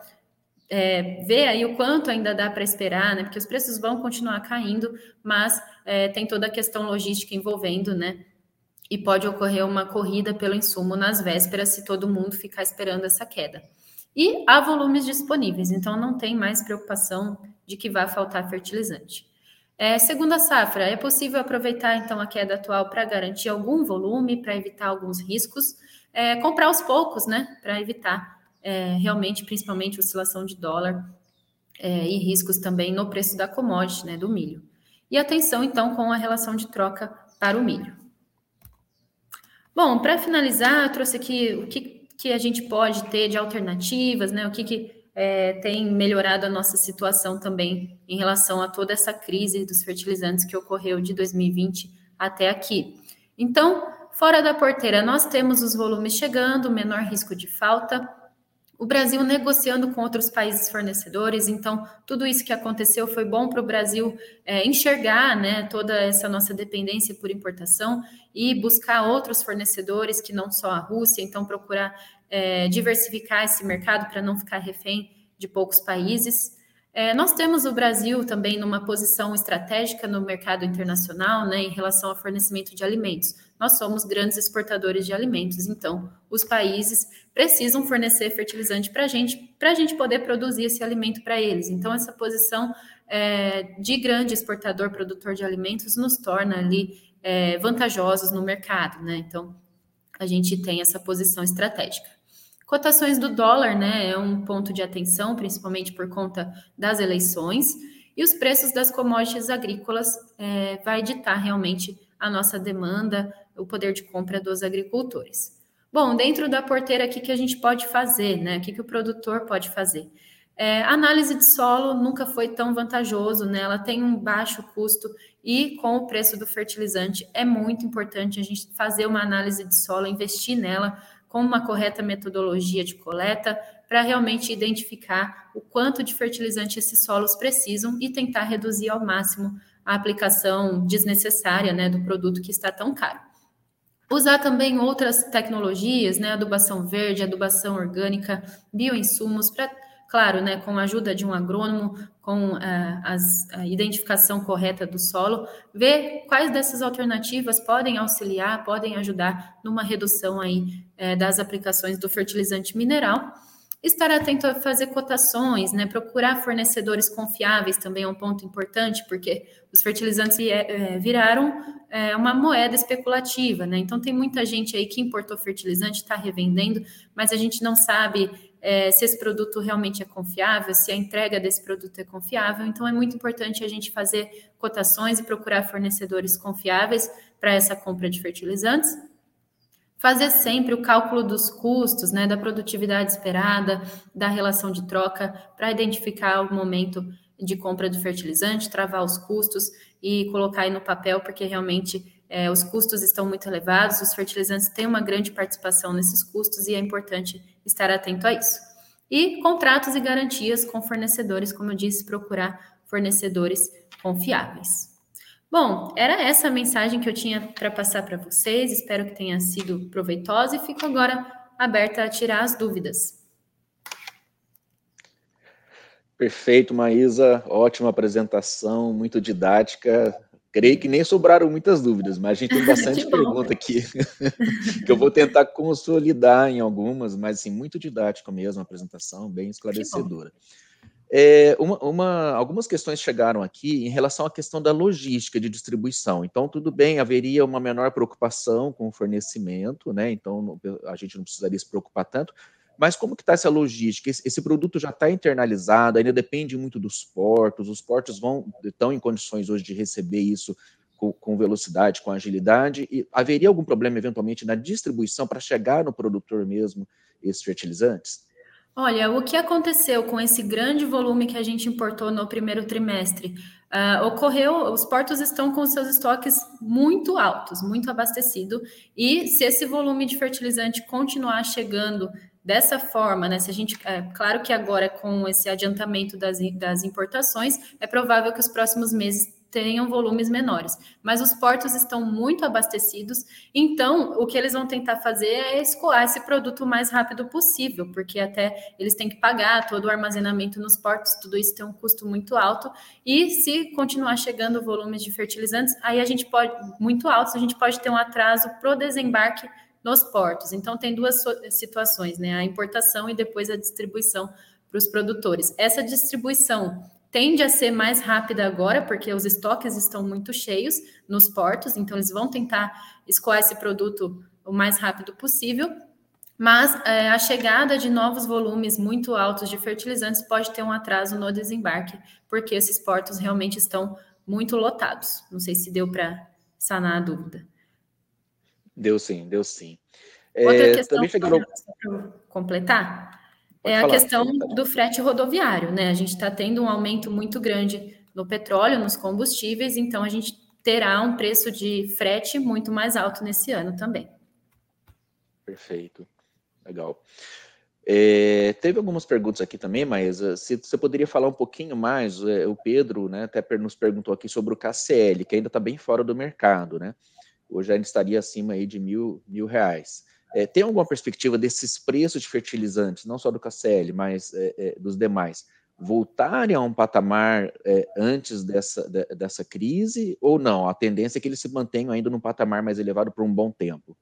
É, ver aí o quanto ainda dá para esperar, né? Porque os preços vão continuar caindo, mas é, tem toda a questão logística envolvendo, né? E pode ocorrer uma corrida pelo insumo nas vésperas se todo mundo ficar esperando essa queda. E há volumes disponíveis, então não tem mais preocupação de que vai faltar fertilizante. É, segunda safra, é possível aproveitar então a queda atual para garantir algum volume, para evitar alguns riscos, é, comprar aos poucos, né, para evitar é, realmente, principalmente, oscilação de dólar é, e riscos também no preço da commodity, né, do milho. E atenção então com a relação de troca para o milho. Bom, para finalizar, eu trouxe aqui o que que a gente pode ter de alternativas, né? O que, que é, tem melhorado a nossa situação também em relação a toda essa crise dos fertilizantes que ocorreu de 2020 até aqui. Então, fora da porteira, nós temos os volumes chegando, menor risco de falta, o Brasil negociando com outros países fornecedores, então tudo isso que aconteceu foi bom para o Brasil é, enxergar né, toda essa nossa dependência por importação e buscar outros fornecedores que não só a Rússia, então procurar é, diversificar esse mercado para não ficar refém de poucos países. É, nós temos o Brasil também numa posição estratégica no mercado internacional, né, em relação ao fornecimento de alimentos. Nós somos grandes exportadores de alimentos, então os países precisam fornecer fertilizante para a gente, para a gente poder produzir esse alimento para eles. Então, essa posição é, de grande exportador, produtor de alimentos, nos torna ali é, vantajosos no mercado, né? Então, a gente tem essa posição estratégica. Cotações do dólar, né, é um ponto de atenção, principalmente por conta das eleições, e os preços das commodities agrícolas é, vai ditar realmente a nossa demanda, o poder de compra dos agricultores. Bom, dentro da porteira, o que, a gente pode fazer, né? O que, que o produtor pode fazer? É, análise de solo nunca foi tão vantajoso, né? Ela tem um baixo custo e com o preço do fertilizante é muito importante a gente fazer uma análise de solo, investir nela com uma correta metodologia de coleta para realmente identificar o quanto de fertilizante esses solos precisam e tentar reduzir ao máximo a aplicação desnecessária né, do produto que está tão caro. Usar também outras tecnologias, né, adubação verde, adubação orgânica, bioinsumos para claro, né, com a ajuda de um agrônomo, com uh, as, a identificação correta do solo, ver quais dessas alternativas podem auxiliar, podem ajudar numa redução aí uh, das aplicações do fertilizante mineral. Estar atento a fazer cotações, né, procurar fornecedores confiáveis também é um ponto importante, porque os fertilizantes é, viraram é, uma moeda especulativa, né? Então tem muita gente aí que importou fertilizante, está revendendo, mas a gente não sabe é, se esse produto realmente é confiável, se a entrega desse produto é confiável. Então, é muito importante a gente fazer cotações e procurar fornecedores confiáveis para essa compra de fertilizantes. Fazer sempre o cálculo dos custos, né, da produtividade esperada, da relação de troca, para identificar o momento de compra de fertilizante, travar os custos e colocar aí no papel, porque realmente é, os custos estão muito elevados, os fertilizantes têm uma grande participação nesses custos e é importante estar atento a isso. E contratos e garantias com fornecedores, como eu disse, procurar fornecedores confiáveis. Bom, era essa a mensagem que eu tinha para passar para vocês. Espero que tenha sido proveitosa e fico agora aberta a tirar as dúvidas. Perfeito, Maísa. Ótima apresentação, muito didática. Creio que nem sobraram muitas dúvidas, mas a gente tem <laughs> bastante pergunta aqui <laughs> que eu vou tentar consolidar em algumas, mas assim, muito didática mesmo a apresentação, bem esclarecedora. É, uma, uma, algumas questões chegaram aqui em relação à questão da logística de distribuição. Então, tudo bem, haveria uma menor preocupação com o fornecimento, né? Então, a gente não precisaria se preocupar tanto. Mas como que está essa logística? Esse, esse produto já está internalizado, ainda depende muito dos portos. Os portos vão estão em condições hoje de receber isso com, com velocidade, com agilidade. E haveria algum problema eventualmente na distribuição para chegar no produtor mesmo esses fertilizantes? Olha, o que aconteceu com esse grande volume que a gente importou no primeiro trimestre? Uh, ocorreu, os portos estão com seus estoques muito altos, muito abastecidos, e se esse volume de fertilizante continuar chegando dessa forma, né? Se a gente, é, claro que agora com esse adiantamento das, das importações, é provável que os próximos meses tenham volumes menores. Mas os portos estão muito abastecidos, então o que eles vão tentar fazer é escoar esse produto o mais rápido possível, porque até eles têm que pagar todo o armazenamento nos portos, tudo isso tem um custo muito alto. E se continuar chegando volumes de fertilizantes, aí a gente pode, muito altos, a gente pode ter um atraso pro desembarque nos portos. Então tem duas situações, né? A importação e depois a distribuição para os produtores. Essa distribuição tende a ser mais rápida agora, porque os estoques estão muito cheios nos portos, então eles vão tentar escoar esse produto o mais rápido possível. Mas é, a chegada de novos volumes muito altos de fertilizantes pode ter um atraso no desembarque, porque esses portos realmente estão muito lotados. Não sei se deu para sanar a dúvida. Deu sim, deu sim. Outra é, questão, também para completar, Pode é falar, a questão do frete rodoviário, né? A gente está tendo um aumento muito grande no petróleo, nos combustíveis, então a gente terá um preço de frete muito mais alto nesse ano também. Perfeito, legal. É, teve algumas perguntas aqui também, mas uh, se você poderia falar um pouquinho mais, uh, o Pedro né, até nos perguntou aqui sobre o KCL, que ainda está bem fora do mercado, né? Hoje ainda estaria acima aí de mil, mil reais. É, tem alguma perspectiva desses preços de fertilizantes, não só do KCL, mas é, é, dos demais, voltarem a um patamar é, antes dessa, de, dessa crise ou não? A tendência é que eles se mantenham ainda num patamar mais elevado por um bom tempo.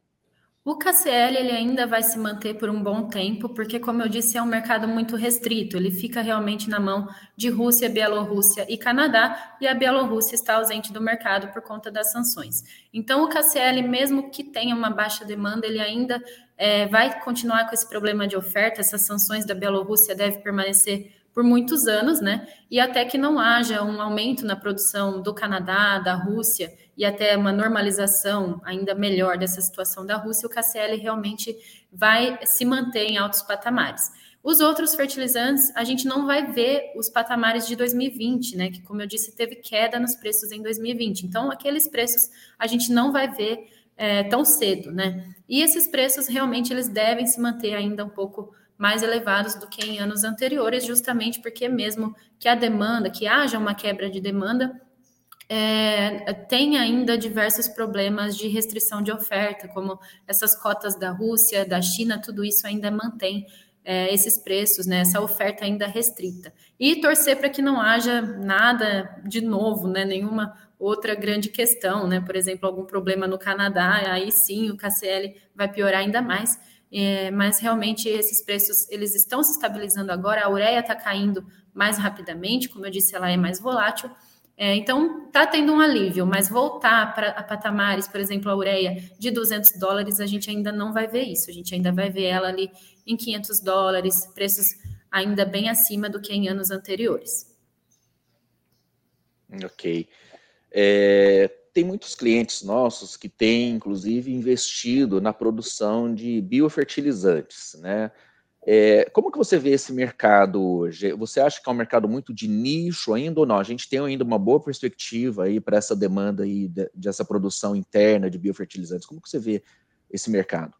O KCL ele ainda vai se manter por um bom tempo, porque, como eu disse, é um mercado muito restrito. Ele fica realmente na mão de Rússia, Bielorrússia e Canadá, e a Bielorrússia está ausente do mercado por conta das sanções. Então, o KCL, mesmo que tenha uma baixa demanda, ele ainda é, vai continuar com esse problema de oferta. Essas sanções da Bielorrússia devem permanecer por muitos anos, né? E até que não haja um aumento na produção do Canadá, da Rússia e até uma normalização ainda melhor dessa situação da Rússia, o KCL realmente vai se manter em altos patamares. Os outros fertilizantes, a gente não vai ver os patamares de 2020, né? Que, como eu disse, teve queda nos preços em 2020. Então, aqueles preços a gente não vai ver é, tão cedo, né? E esses preços realmente eles devem se manter ainda um pouco mais elevados do que em anos anteriores, justamente porque mesmo que a demanda, que haja uma quebra de demanda, é, tem ainda diversos problemas de restrição de oferta, como essas cotas da Rússia, da China, tudo isso ainda mantém é, esses preços, né, essa oferta ainda restrita. E torcer para que não haja nada de novo, né, nenhuma outra grande questão, né, por exemplo, algum problema no Canadá, aí sim o KCL vai piorar ainda mais. É, mas realmente esses preços eles estão se estabilizando agora. A ureia está caindo mais rapidamente, como eu disse, ela é mais volátil. É, então está tendo um alívio, mas voltar para patamares, por exemplo, a ureia de 200 dólares, a gente ainda não vai ver isso. A gente ainda vai ver ela ali em 500 dólares, preços ainda bem acima do que em anos anteriores. Ok. É, tem muitos clientes nossos que têm, inclusive, investido na produção de biofertilizantes, né? É, como que você vê esse mercado hoje? Você acha que é um mercado muito de nicho ainda ou não? A gente tem ainda uma boa perspectiva aí para essa demanda aí dessa produção interna de biofertilizantes. Como que você vê esse mercado?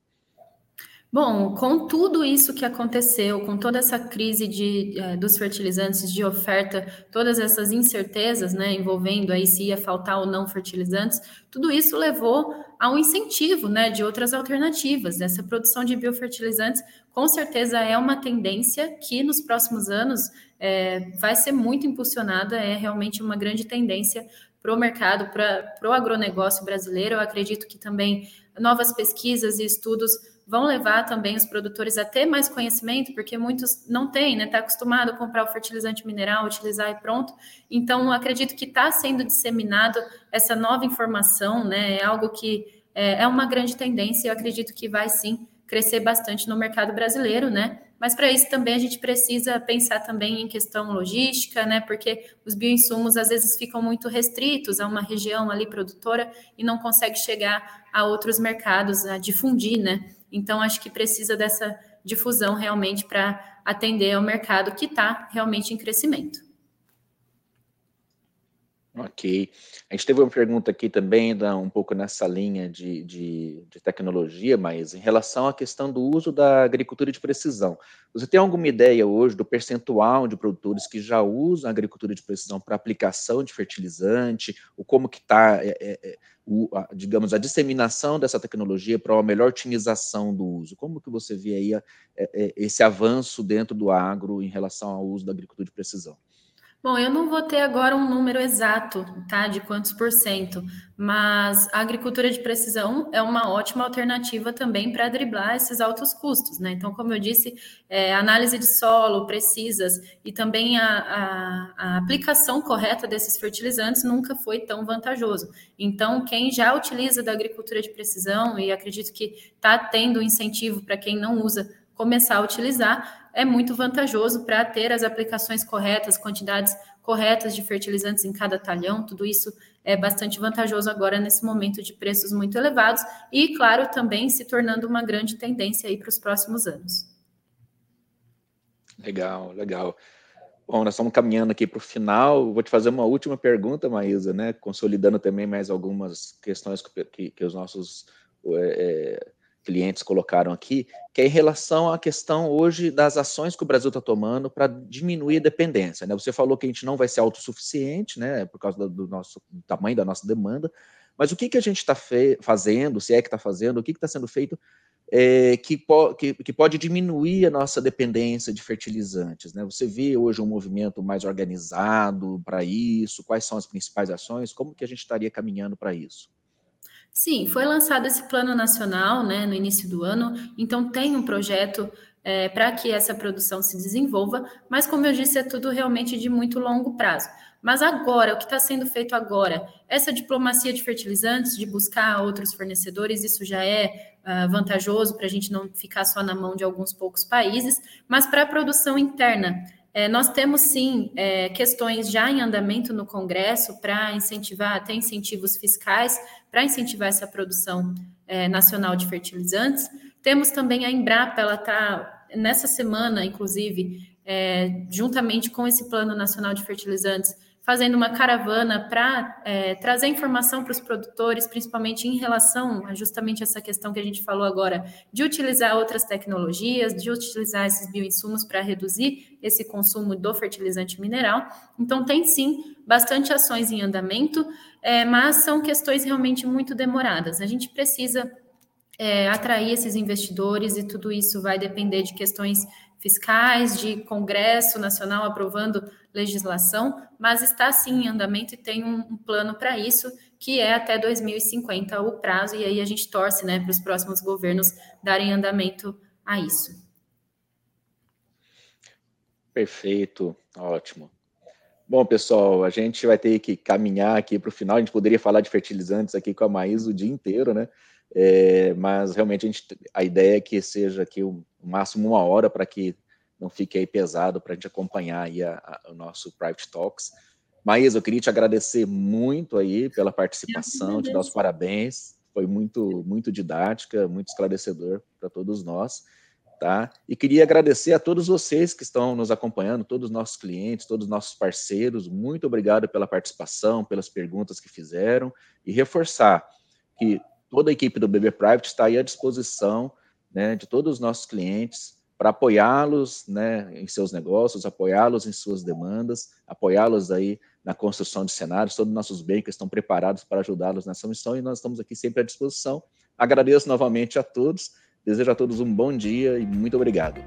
Bom, com tudo isso que aconteceu, com toda essa crise de, é, dos fertilizantes de oferta, todas essas incertezas, né, envolvendo aí se ia faltar ou não fertilizantes, tudo isso levou a um incentivo, né, de outras alternativas. Essa produção de biofertilizantes, com certeza, é uma tendência que nos próximos anos é, vai ser muito impulsionada, é realmente uma grande tendência para o mercado, para o agronegócio brasileiro. Eu acredito que também novas pesquisas e estudos vão levar também os produtores a ter mais conhecimento, porque muitos não têm, né? Está acostumado a comprar o fertilizante mineral, utilizar e pronto. Então, acredito que está sendo disseminado essa nova informação, né? É algo que é, é uma grande tendência e eu acredito que vai sim crescer bastante no mercado brasileiro, né? Mas para isso também a gente precisa pensar também em questão logística, né? Porque os bioinsumos às vezes ficam muito restritos a uma região ali produtora e não consegue chegar a outros mercados, a difundir, né? Então, acho que precisa dessa difusão realmente para atender ao mercado que está realmente em crescimento. Ok. A gente teve uma pergunta aqui também, um pouco nessa linha de, de, de, tecnologia, mas em relação à questão do uso da agricultura de precisão. Você tem alguma ideia hoje do percentual de produtores que já usam a agricultura de precisão para aplicação de fertilizante, ou como que está, é, é, é digamos, a disseminação dessa tecnologia para uma melhor otimização do uso? Como que você vê aí a, é, é, esse avanço dentro do agro em relação ao uso da agricultura de precisão? Bom, eu não vou ter agora um número exato, tá, de quantos por cento, mas a agricultura de precisão é uma ótima alternativa também para driblar esses altos custos, né? Então, como eu disse, é, análise de solo precisas e também a, a, a aplicação correta desses fertilizantes nunca foi tão vantajoso. Então, quem já utiliza da agricultura de precisão, e acredito que está tendo incentivo para quem não usa começar a utilizar, é muito vantajoso para ter as aplicações corretas, quantidades corretas de fertilizantes em cada talhão, tudo isso é bastante vantajoso agora nesse momento de preços muito elevados e, claro, também se tornando uma grande tendência aí para os próximos anos. Legal, legal. Bom, nós estamos caminhando aqui para o final. Vou te fazer uma última pergunta, Maísa, né? Consolidando também mais algumas questões que, que, que os nossos é, clientes colocaram aqui, que é em relação à questão hoje das ações que o Brasil está tomando para diminuir a dependência. Né? Você falou que a gente não vai ser autossuficiente, né, por causa do, nosso do tamanho da nossa demanda, mas o que, que a gente está fazendo, se é que está fazendo, o que está sendo feito é, que, po que, que, pode diminuir a nossa dependência de fertilizantes. Né? Você vê hoje um movimento mais organizado para isso? Quais são as principais ações? Como que a gente estaria caminhando para isso? Sim, foi lançado esse plano nacional né, no início do ano, então tem um projeto é, para que essa produção se desenvolva, mas como eu disse, é tudo realmente de muito longo prazo. Mas agora, o que está sendo feito agora, essa diplomacia de fertilizantes, de buscar outros fornecedores, isso já é uh, vantajoso para a gente não ficar só na mão de alguns poucos países, mas para a produção interna. É, nós temos sim é, questões já em andamento no Congresso para incentivar, até incentivos fiscais para incentivar essa produção é, nacional de fertilizantes. Temos também a Embrapa, ela está nessa semana, inclusive, é, juntamente com esse Plano Nacional de Fertilizantes, fazendo uma caravana para é, trazer informação para os produtores, principalmente em relação a justamente essa questão que a gente falou agora, de utilizar outras tecnologias, de utilizar esses bioinsumos para reduzir esse consumo do fertilizante mineral. Então, tem sim bastante ações em andamento, é, mas são questões realmente muito demoradas. A gente precisa é, atrair esses investidores e tudo isso vai depender de questões fiscais, de Congresso Nacional aprovando legislação, mas está sim em andamento e tem um, um plano para isso, que é até 2050 o prazo, e aí a gente torce né, para os próximos governos darem andamento a isso. Perfeito, ótimo. Bom, pessoal, a gente vai ter que caminhar aqui para o final. A gente poderia falar de fertilizantes aqui com a Maís o dia inteiro, né? É, mas realmente a, gente, a, ideia é que seja aqui o, máximo uma hora para que não fique aí pesado para a gente acompanhar aí a, a, o nosso Private Talks. Maísa, eu queria te agradecer muito aí pela participação, te dar os parabéns. Foi muito, muito didática, muito esclarecedor para todos nós. Tá? E queria agradecer a todos vocês que estão nos acompanhando, todos os nossos clientes, todos os nossos parceiros. Muito obrigado pela participação, pelas perguntas que fizeram e reforçar que toda a equipe do BB Private está aí à disposição né, de todos os nossos clientes para apoiá-los né, em seus negócios, apoiá-los em suas demandas, apoiá-los aí na construção de cenários, todos os nossos bankers estão preparados para ajudá-los nessa missão e nós estamos aqui sempre à disposição. Agradeço novamente a todos, desejo a todos um bom dia e muito obrigado.